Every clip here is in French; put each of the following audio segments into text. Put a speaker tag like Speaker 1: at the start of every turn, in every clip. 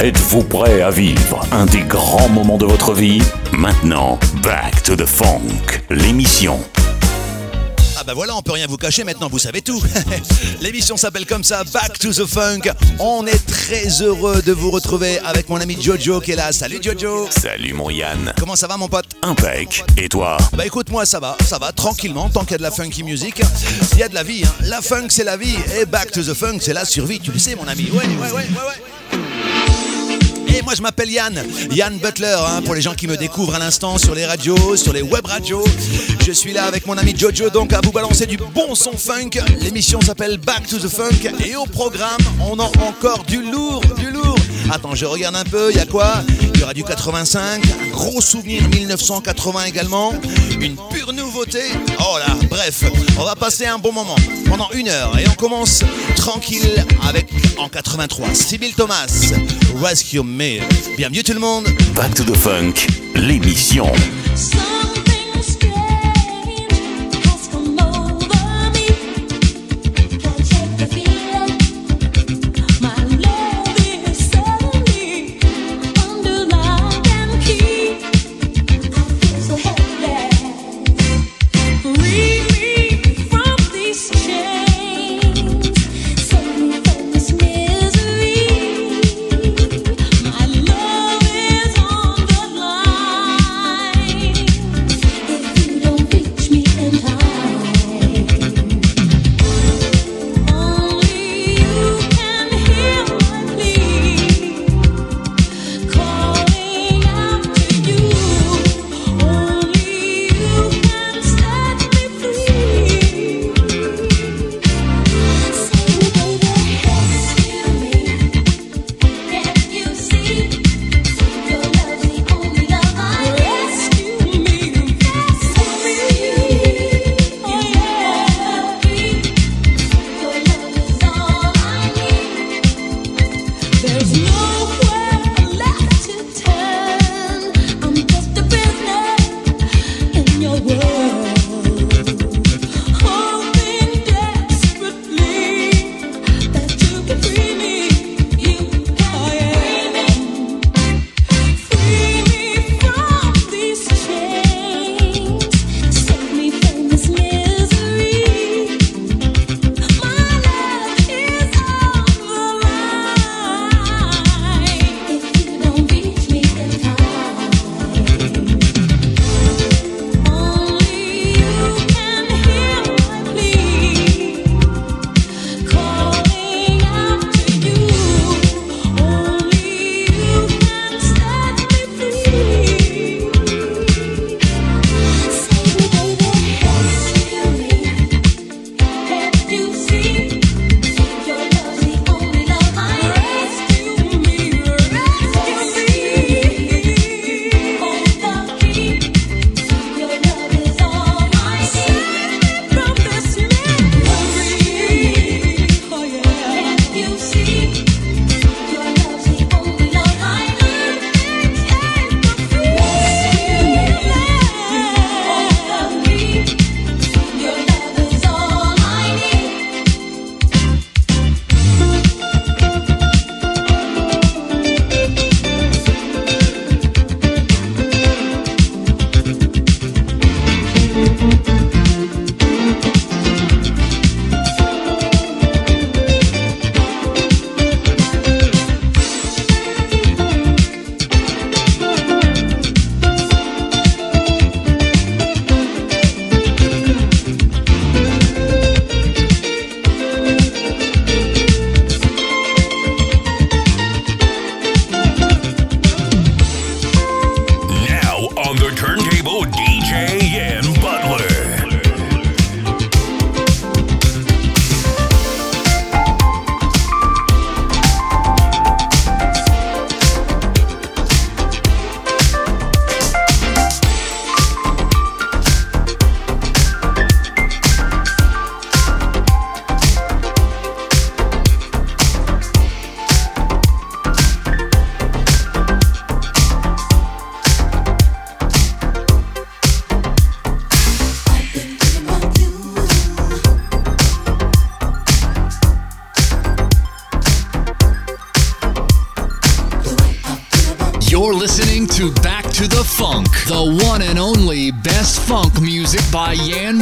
Speaker 1: Êtes-vous prêt à vivre un des grands moments de votre vie? Maintenant, Back to the Funk, l'émission
Speaker 2: Ah bah voilà, on peut rien vous cacher maintenant, vous savez tout. L'émission s'appelle comme ça, Back to the Funk. On est très heureux de vous retrouver avec mon ami Jojo qui est là. Salut Jojo.
Speaker 1: Salut mon Yann.
Speaker 2: Comment ça va mon pote?
Speaker 1: Impec. Et toi?
Speaker 2: Bah écoute moi ça va, ça va tranquillement tant qu'il y a de la funky music. Il y a de la vie, hein. la funk c'est la vie et Back to the Funk c'est la survie, tu le sais mon ami. Ouais, ouais, ouais, ouais, ouais. Moi je m'appelle Yann, Yann Butler, hein, pour les gens qui me découvrent à l'instant sur les radios, sur les web radios. Je suis là avec mon ami Jojo donc à vous balancer du bon son funk. L'émission s'appelle Back to the Funk et au programme on a encore du lourd, du lourd. Attends, je regarde un peu, il y a quoi? Il y aura du 85, un gros souvenir 1980 également, une pure nouveauté. Oh là, bref, on va passer un bon moment pendant une heure et on commence tranquille avec en 83 Sibyl Thomas, Rescue Me. Bienvenue tout le monde.
Speaker 1: Back to the Funk, l'émission.
Speaker 3: Music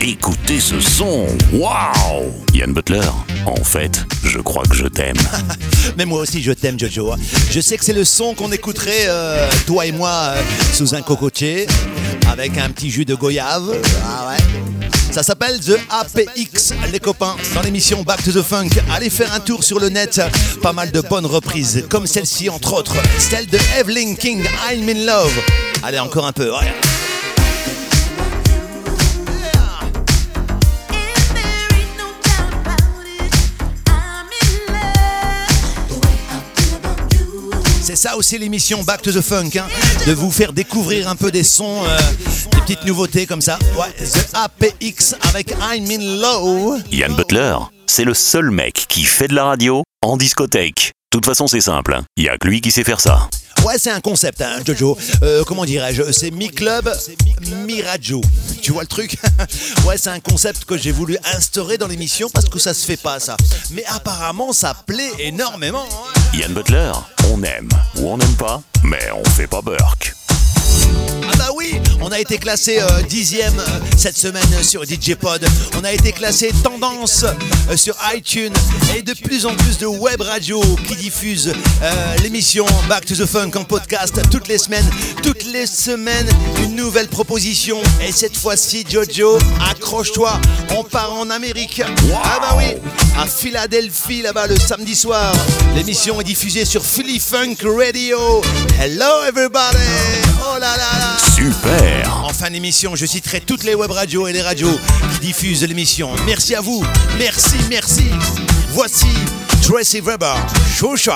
Speaker 4: Écoutez ce son, waouh Yann Butler, en fait, je crois que je t'aime.
Speaker 2: Mais moi aussi, je t'aime, Jojo. Je sais que c'est le son qu'on écouterait, euh, toi et moi, euh, sous un cocotier, avec un petit jus de goyave. Ah ouais. Ça s'appelle The APX, les copains, dans l'émission Back to the Funk. Allez faire un tour sur le net. Pas mal de bonnes reprises, comme celle-ci, entre autres. Celle de Evelyn King, I'm in love. Allez, encore un peu. C'est ça aussi l'émission Back to the Funk, hein, de vous faire découvrir un peu des sons, euh, des petites nouveautés comme ça. Ouais, The APX avec I'm in Love.
Speaker 4: Yann Butler, c'est le seul mec qui fait de la radio en discothèque.
Speaker 1: Toute façon, c'est simple. hein. Il y a que lui qui sait faire ça.
Speaker 2: Ouais, c'est un concept, hein, Jojo. Euh, comment dirais-je C'est Mi Club, Mi Radio. Tu vois le truc? Ouais, c'est un concept que j'ai voulu instaurer dans l'émission parce que ça se fait pas, ça. Mais apparemment, ça plaît énormément. hein.
Speaker 1: Yann Butler, on aime ou on n'aime pas, mais on fait pas Burke.
Speaker 2: Ah bah oui, on a été classé euh, dixième euh, cette semaine sur DJ Pod. On a été classé tendance euh, sur iTunes et de plus en plus de web radio qui diffusent euh, l'émission Back to the Funk en podcast toutes les semaines. Toutes les semaines, une nouvelle proposition. Et cette fois-ci, Jojo, accroche-toi, on part en Amérique. Ah bah oui, à Philadelphie là-bas le samedi soir. L'émission est diffusée sur Philly Funk Radio. Hello everybody. Oh là là là.
Speaker 1: Super
Speaker 2: En fin d'émission, je citerai toutes les web radios et les radios qui diffusent l'émission. Merci à vous. Merci, merci. Voici Tracy Weber, Show Shot.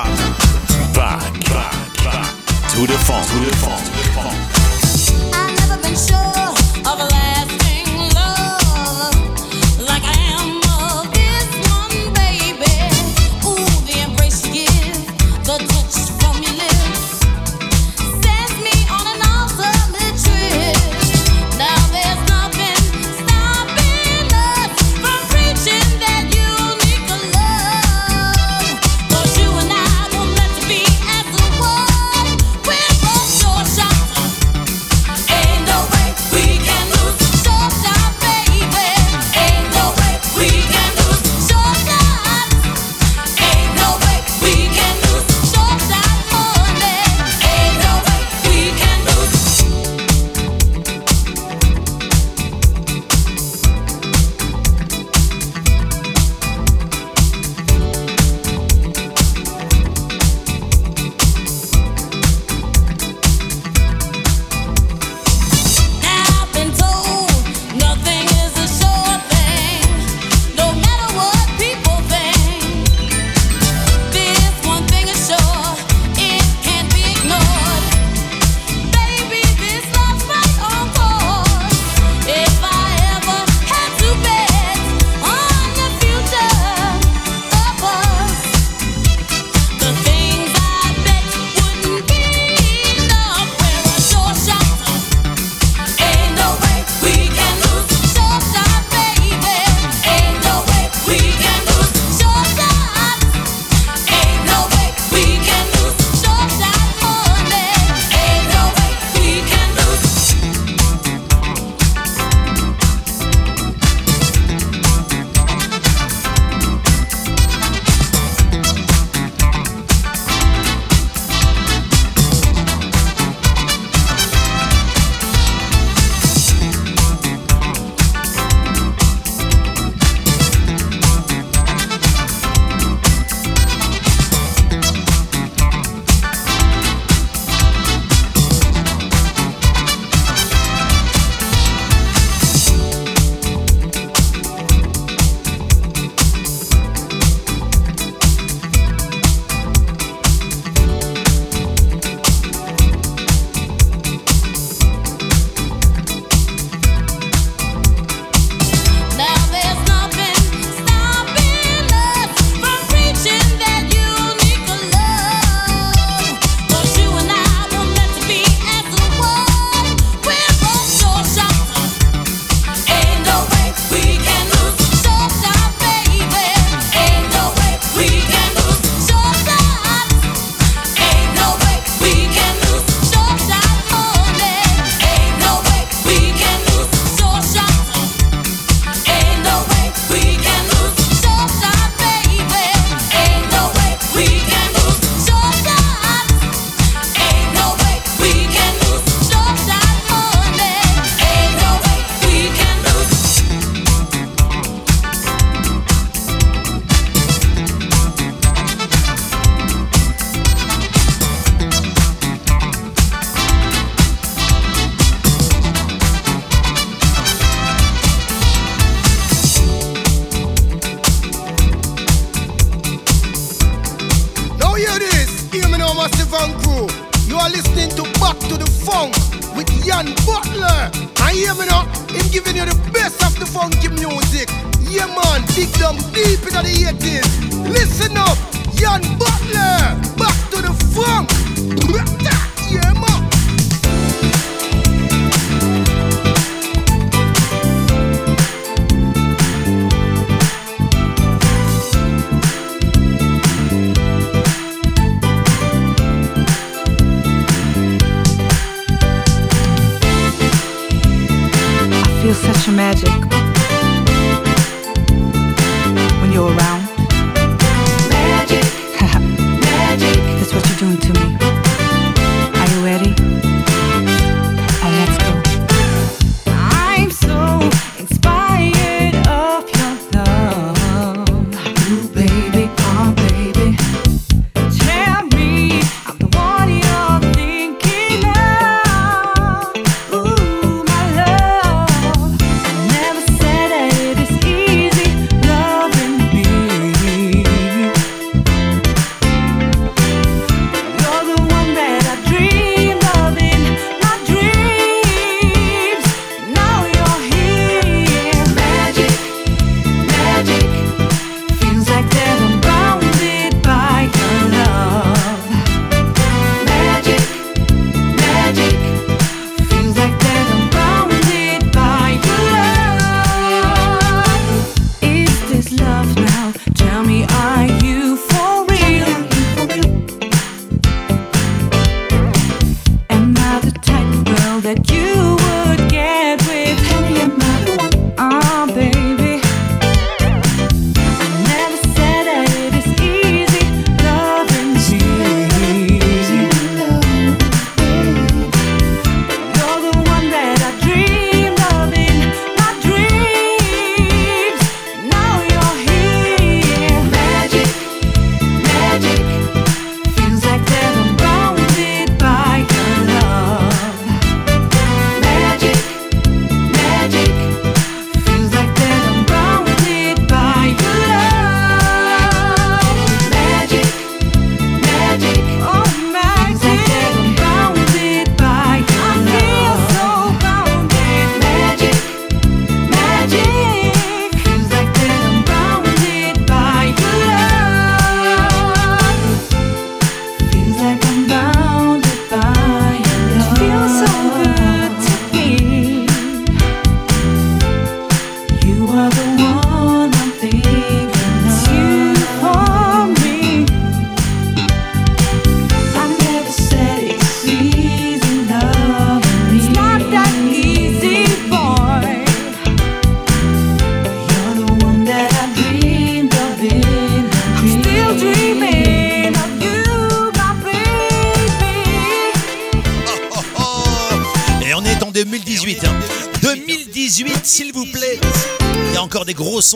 Speaker 1: Back, back, back to the funk, to the funk, to the funk.
Speaker 5: With Jan Butler. And hear me now, him giving you the best of the funky music. Yeah man, dig down deep into the 80s. Listen up, Jan Butler. Back to the funk. Yeah, man.
Speaker 6: your magic when you're around.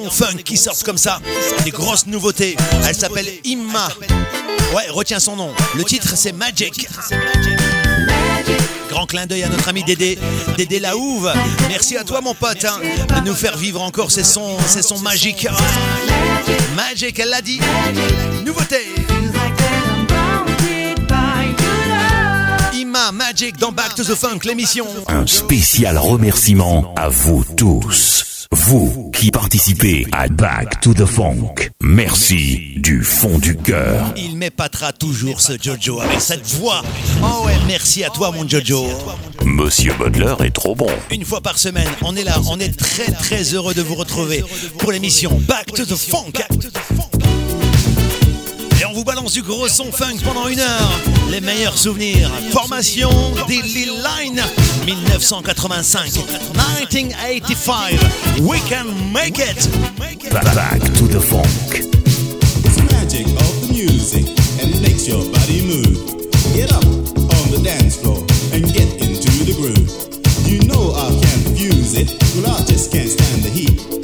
Speaker 2: Funk qui sortent comme ça. Des grosses nouveautés. Elle s'appelle Imma. Ouais, retiens son nom. Le titre, c'est Magic. Grand clin d'œil à notre ami Dédé, Dédé Laouve. Merci à toi, mon pote, hein, de nous faire vivre encore ces sons, ces sons magiques. Magic, elle l'a dit. Nouveauté.
Speaker 6: Feels like that I'm bounded by your love.
Speaker 2: Imma, Magic dans Back to the Funk, l'émission.
Speaker 1: Un spécial remerciement à vous tous. Vous qui participez à Back to the Funk. Merci du fond du cœur.
Speaker 2: Il m'épatera toujours ce Jojo avec cette voix. Oh ouais, merci à toi mon Jojo.
Speaker 1: Monsieur Butler est trop bon.
Speaker 2: Une fois par semaine, on est là, on est très très heureux de vous retrouver pour l'émission Back to the Funk. Vous balance du gros son funk pendant une heure. Les meilleurs souvenirs. Formation des Lil Line 1985. 1985. We can make it.
Speaker 1: Back to the Funk.
Speaker 7: It's the magic of the music and it makes your body move. Get up on the dance floor and get into the groove. You know I can't refuse it, well I just can't stand the heat.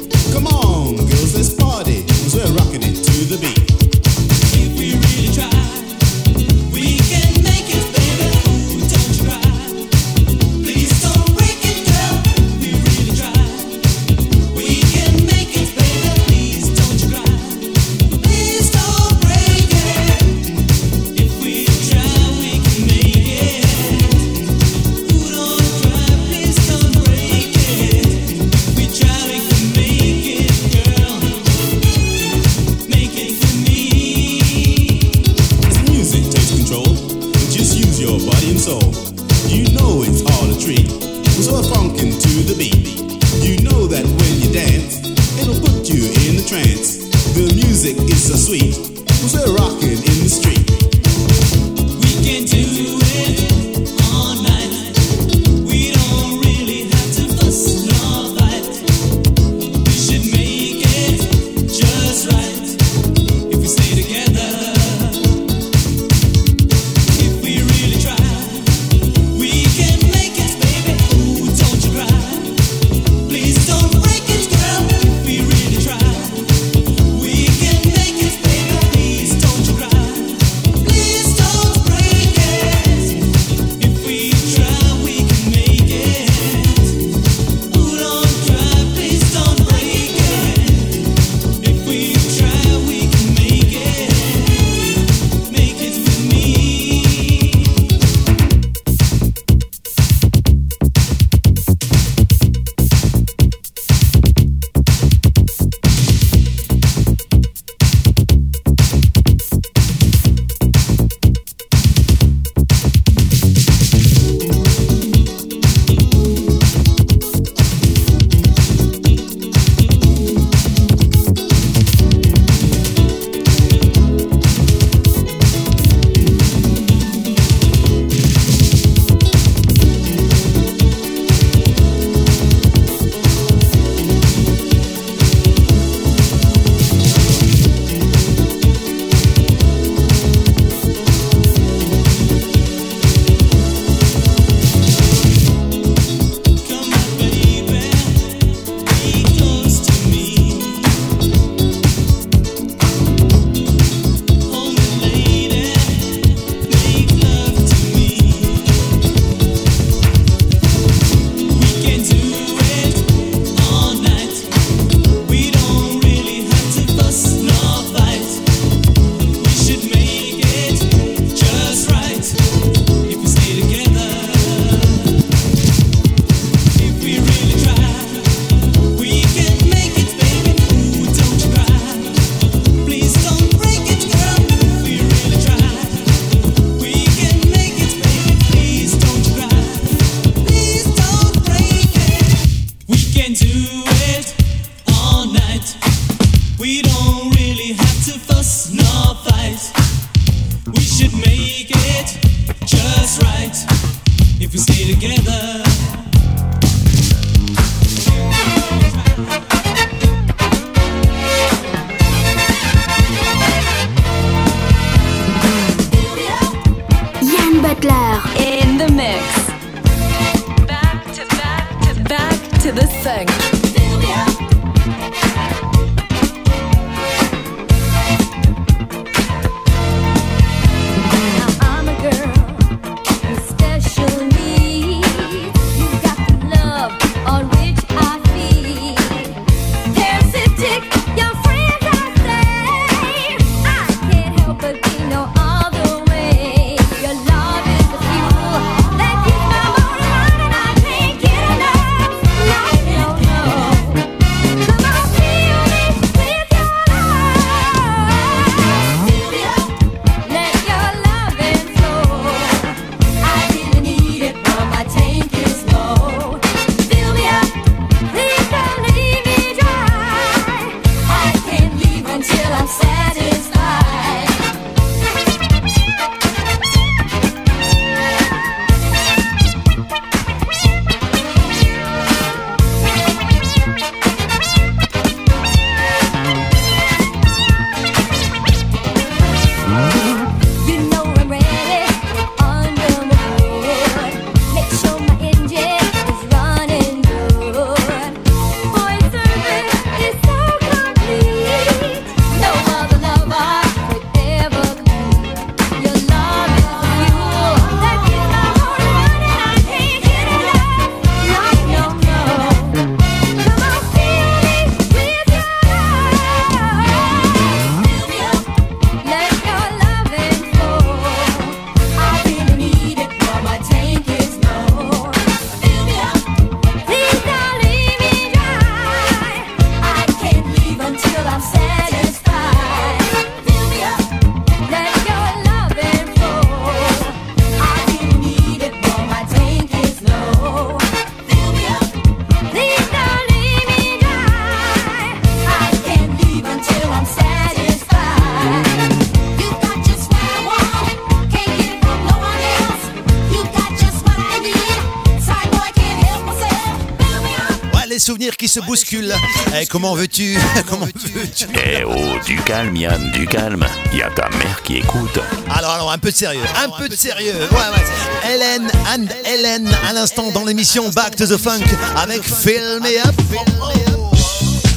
Speaker 2: Se bousculent. Eh, comment veux-tu Comment veux-tu
Speaker 1: Eh oh, du calme Yann, du calme. Il y a ta mère qui écoute.
Speaker 2: Alors, alors, un peu de sérieux, un peu de sérieux. Ouais, ouais. Hélène and Hélène, à l'instant dans l'émission Back to the Funk avec Fill Me Up.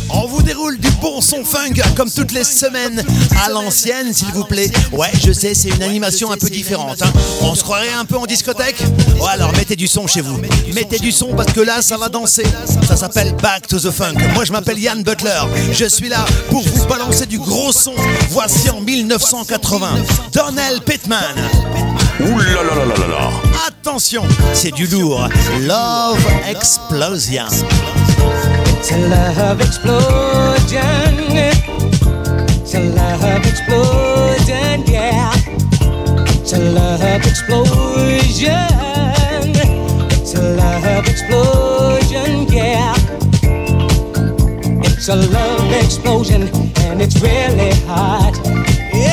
Speaker 2: On vous déroule du bon son funk comme toutes les semaines à l'ancienne, s'il vous plaît. Ouais, je sais, c'est une animation un peu différente. hein. On se croirait un peu en discothèque? Ouais, alors mettez du son chez vous. Mettez du son parce que là, ça va danser. Ça s'appelle Back to the Funk. Moi, je m'appelle Yann Butler. Je suis là pour vous balancer du gros son. Voici en 1980, Donnell Pittman.
Speaker 1: Ouh là là là là là là.
Speaker 2: Attention, c'est du lourd. Love Explosion.
Speaker 8: It's a love explosion. Really hot.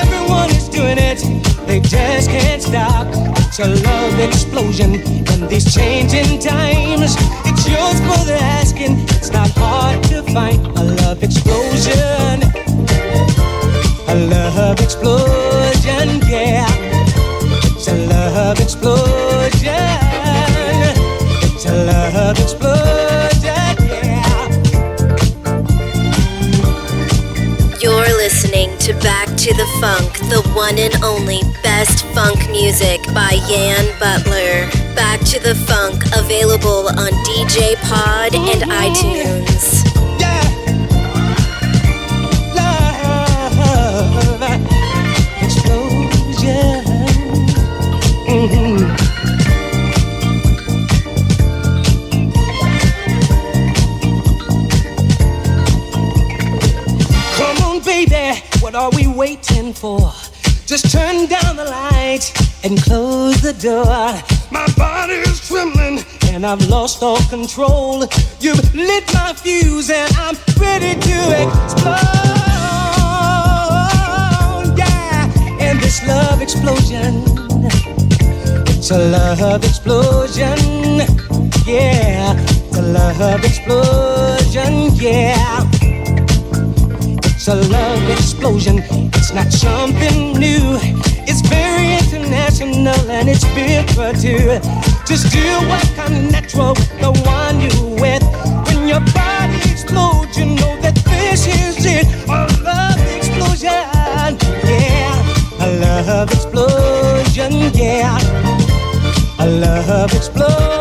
Speaker 8: Everyone is doing it, they just can't stop. It's a love explosion in these changing times. It's yours for the asking. It's not hard to find a love explosion. A love explosion, yeah. It's a love explosion. It's a love explosion,
Speaker 9: to the Funk, the one and only best funk music by Yan Butler. Back to the Funk, available on DJ Pod and
Speaker 8: mm-hmm. iTunes. Just turn down the lights and close the door. My body is trembling and I've lost all control. You've lit my fuse and I'm ready to explode. Yeah, and this love explosion. It's a love explosion. Yeah, it's a love explosion. Yeah. It's a love explosion. It's not something new. It's very international and it's bigger too. Just do what comes natural with the one you with. When your body explodes, you know that this is it. A love explosion. Yeah. A love explosion. Yeah. A love explosion.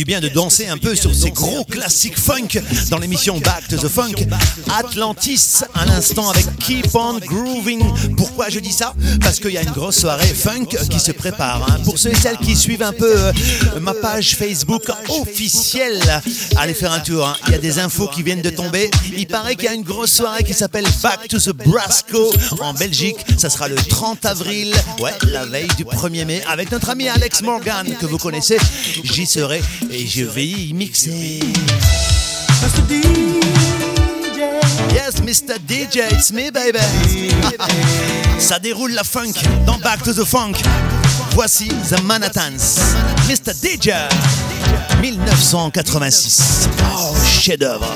Speaker 2: Du bien de danser un peu sur ces gros classiques funk dans l'émission Back to the Funk. Atlantis l'instant avec Keep on Grooving. Pourquoi je dis ça? Parce qu'il y a une grosse soirée funk qui se prépare. hein. Pour ceux et celles qui suivent un peu euh, ma page Facebook officielle, allez faire un tour. hein. Il y a des infos qui viennent de tomber. Il paraît qu'il y a une grosse soirée qui s'appelle Back to the Brasco en Belgique. Ça sera le 30 avril, ouais, la veille du 1er mai, avec notre ami Alex Morgan que vous connaissez. J'y serai et je vais y mixer. Mr. DJ, it's me, baby. Ça déroule la funk dans Back to the Funk. Voici The Manhattans. Mr. DJ, 1986. Oh, chef-d'œuvre.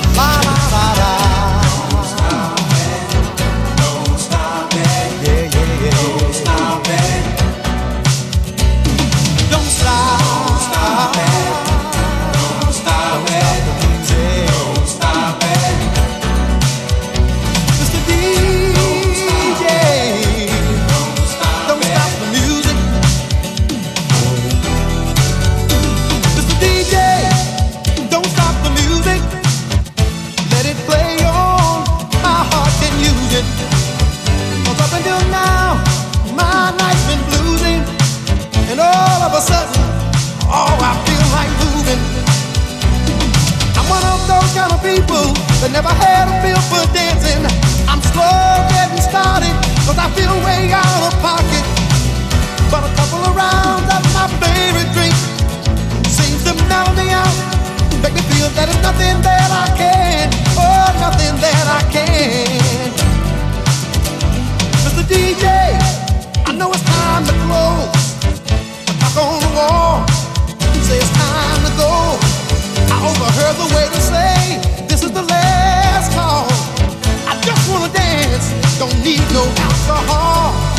Speaker 10: Had a feel for dancing. I'm slow getting started, cause I feel way out of pocket. But a couple of rounds of my favorite drink seems to me out. Make me feel that there's nothing that I can, oh, nothing that I can. Mr. DJ, I know it's time to close on the wall it's time to go. I overheard the waiter say this is the last call. I just wanna dance, don't need no alcohol.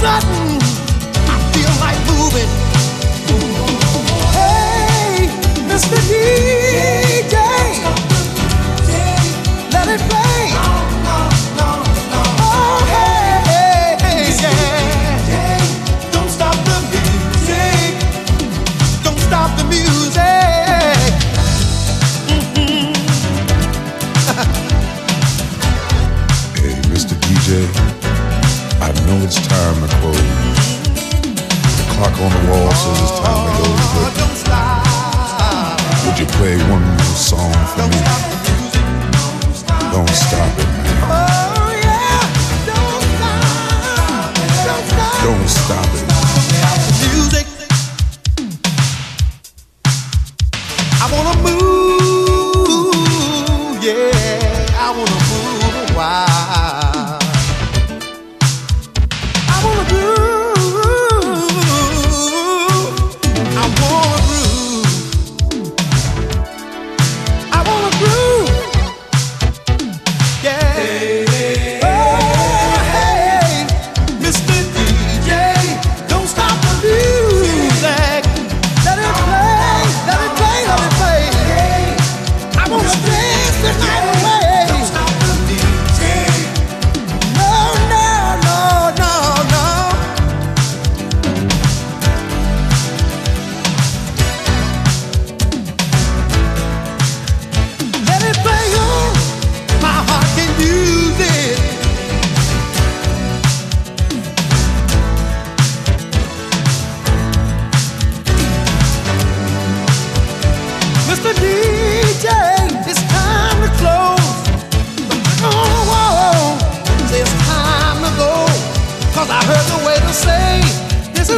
Speaker 10: Sudden, I feel like moving. Hey, Mr. DJ.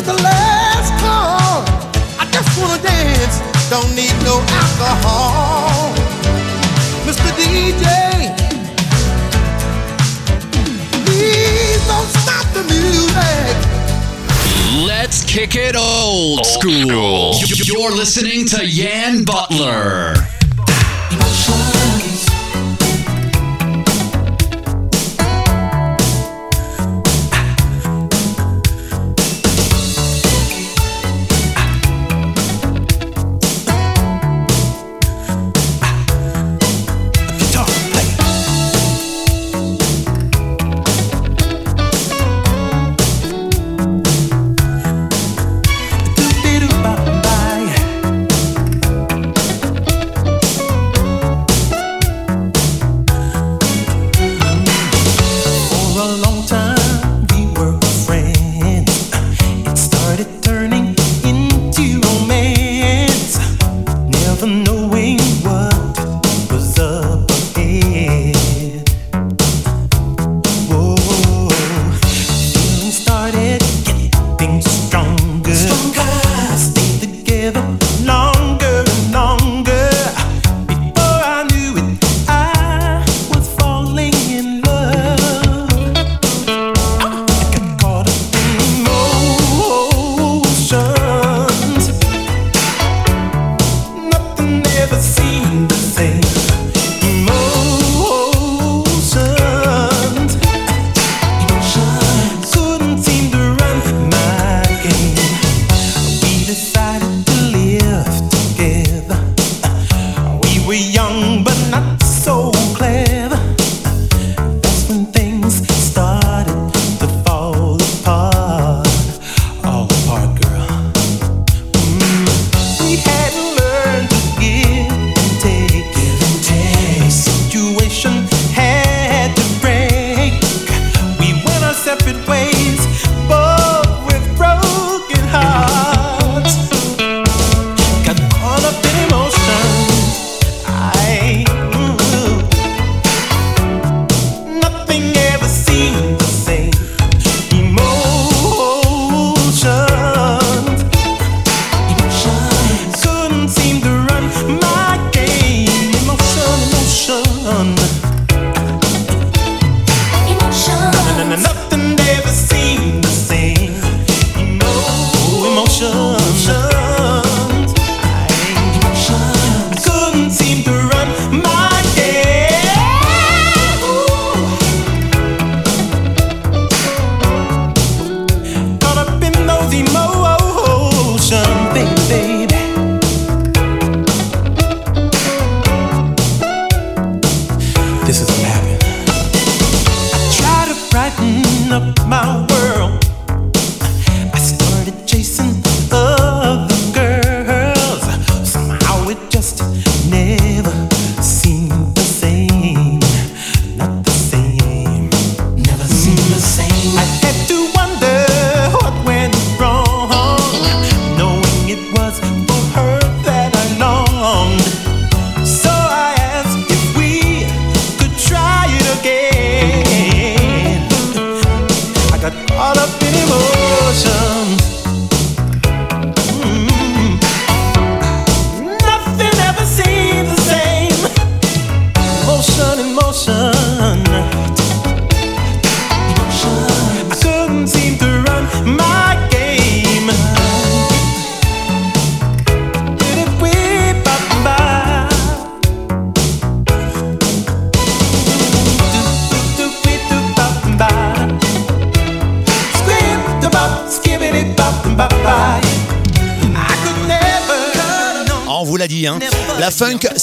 Speaker 10: is the last call. I just wanna dance, don't need no alcohol. Mr. DJ, please don't stop the music.
Speaker 11: Let's
Speaker 12: kick it old, old school. school. You're listening to Yan Butler.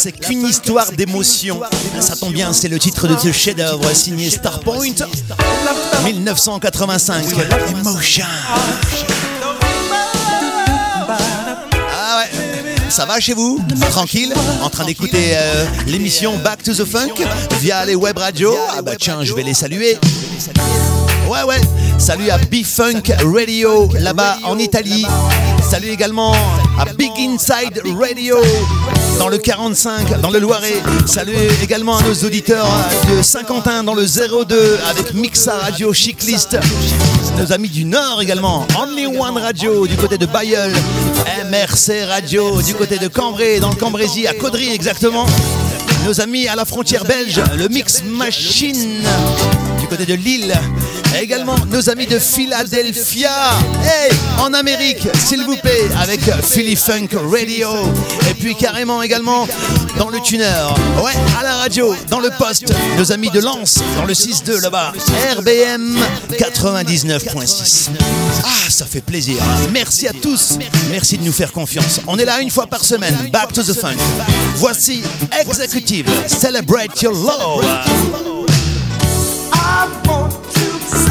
Speaker 2: c'est qu'une histoire d'émotion. Ça tombe bien, c'est le titre de ce chef-d'œuvre signé Starpoint 1985. Emotion. Ah ouais. Ça va chez vous? Tranquille? En train d'écouter euh, l'émission Back to the Funk via les web radios? Ah bah tiens, je vais les saluer. Ouais, ouais. Salut à B-Funk Radio là-bas en Italie. Salut également à Big Inside Radio dans le 45, dans le Loiret. Salut également à nos auditeurs de Saint-Quentin, dans le 02, avec Mixa Radio Chiclist. Nos amis du Nord également, Only One Radio du côté de Bayeul, MRC Radio du côté de Cambrai, dans le Cambrésis, à Caudry exactement. Nos amis à la frontière belge, le Mix Machine du côté de Lille également nos amis de Philadelphia. Hey, en Amérique, s'il vous plaît, avec Philly Funk Radio. Et puis carrément également dans le tuner. Ouais, à la radio, dans le poste, nos amis de Lens, dans le 6-2 là-bas. RBM 99.6. Ah, ça fait plaisir. Merci à tous. Merci de nous faire confiance. On est là une fois par semaine. Back to the funk. Voici Executive. Celebrate your love.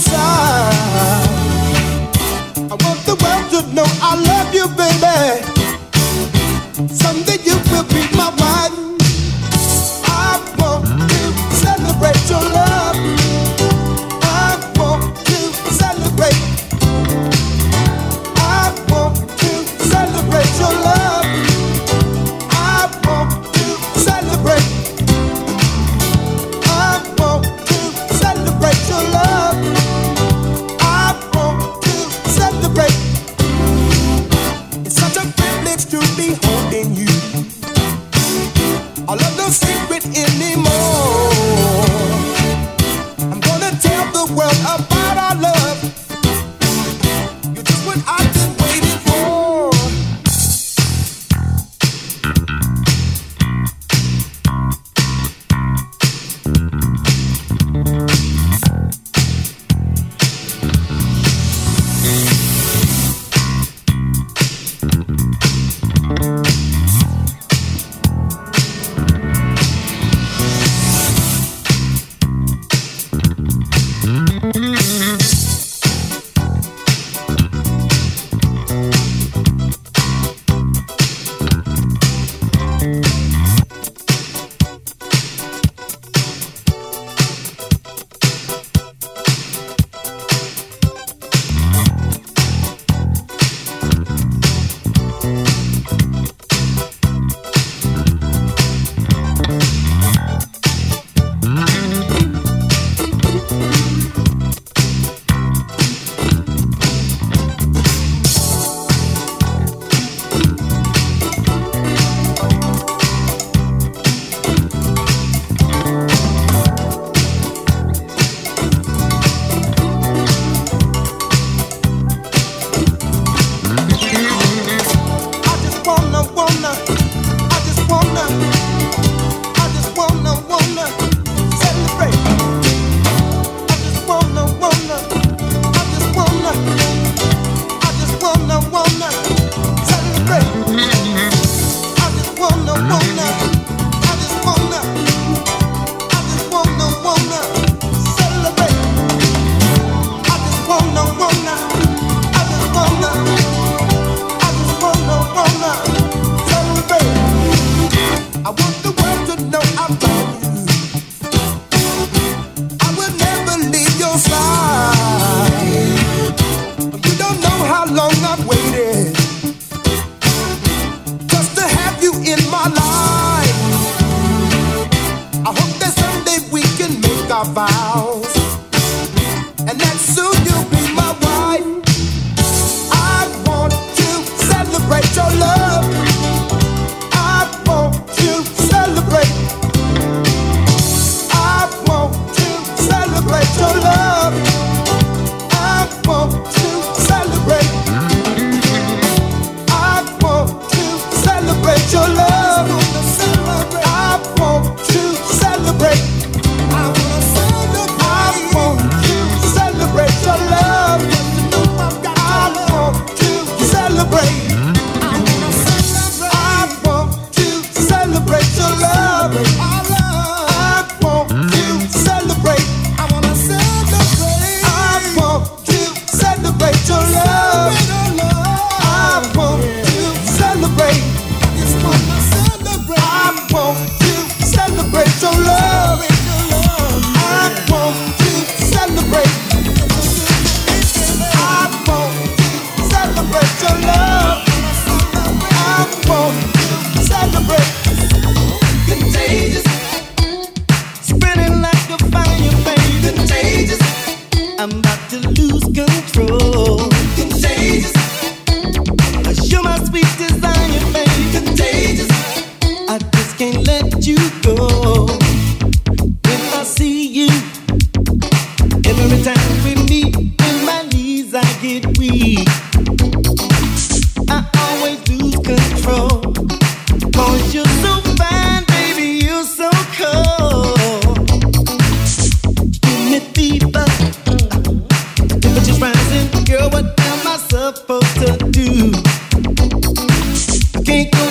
Speaker 5: side. I want the world to know I love you, baby. I
Speaker 13: vow.
Speaker 5: think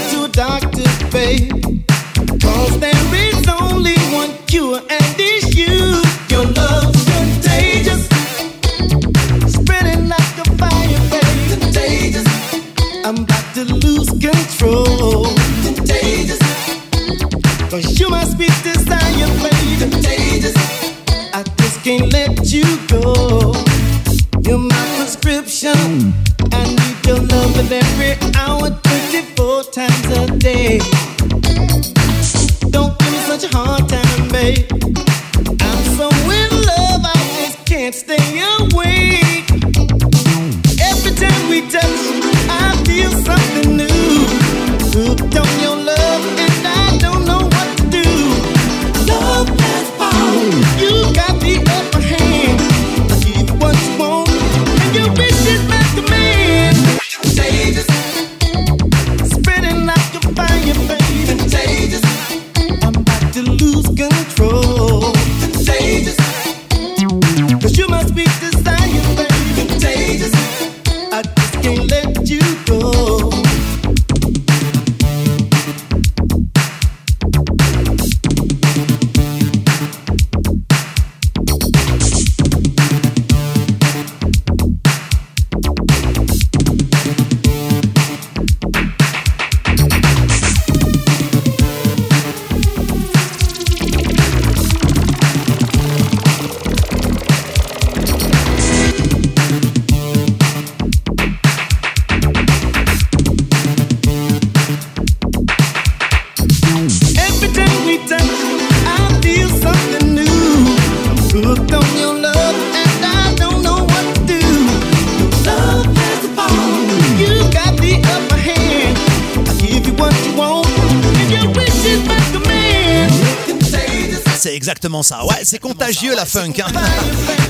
Speaker 5: exactement ça. Ouais, c'est contagieux la funk. hein.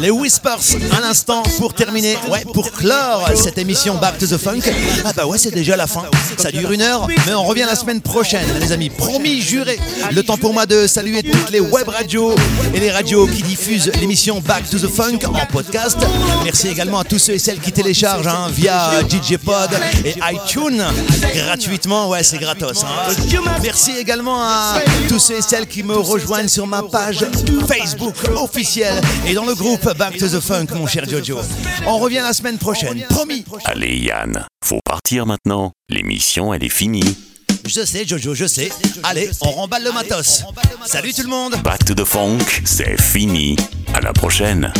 Speaker 5: Les Whispers à l'instant pour terminer, ouais, pour clore cette émission Back to the Funk. Ah bah ouais, c'est déjà la fin. Ça dure une heure, mais on revient la semaine prochaine, les amis. Promis, juré. Le temps pour moi de saluer toutes les web radios et les radios qui diffusent l'émission Back to the Funk en podcast. Merci également à tous ceux et celles qui téléchargent hein, via DJ Pod et iTunes gratuitement. Ouais, c'est gratos. hein. Merci également à tous ceux et celles qui me rejoignent sur ma page Facebook officielle et dans le groupe Back to the Funk, mon cher Jojo. On revient la semaine prochaine, promis.
Speaker 4: Allez Yann, faut partir maintenant. L'émission, elle est finie.
Speaker 5: Je sais, Jojo, je sais. Allez, on remballe le matos. Salut tout le monde.
Speaker 4: Back to the Funk, c'est fini. À la prochaine.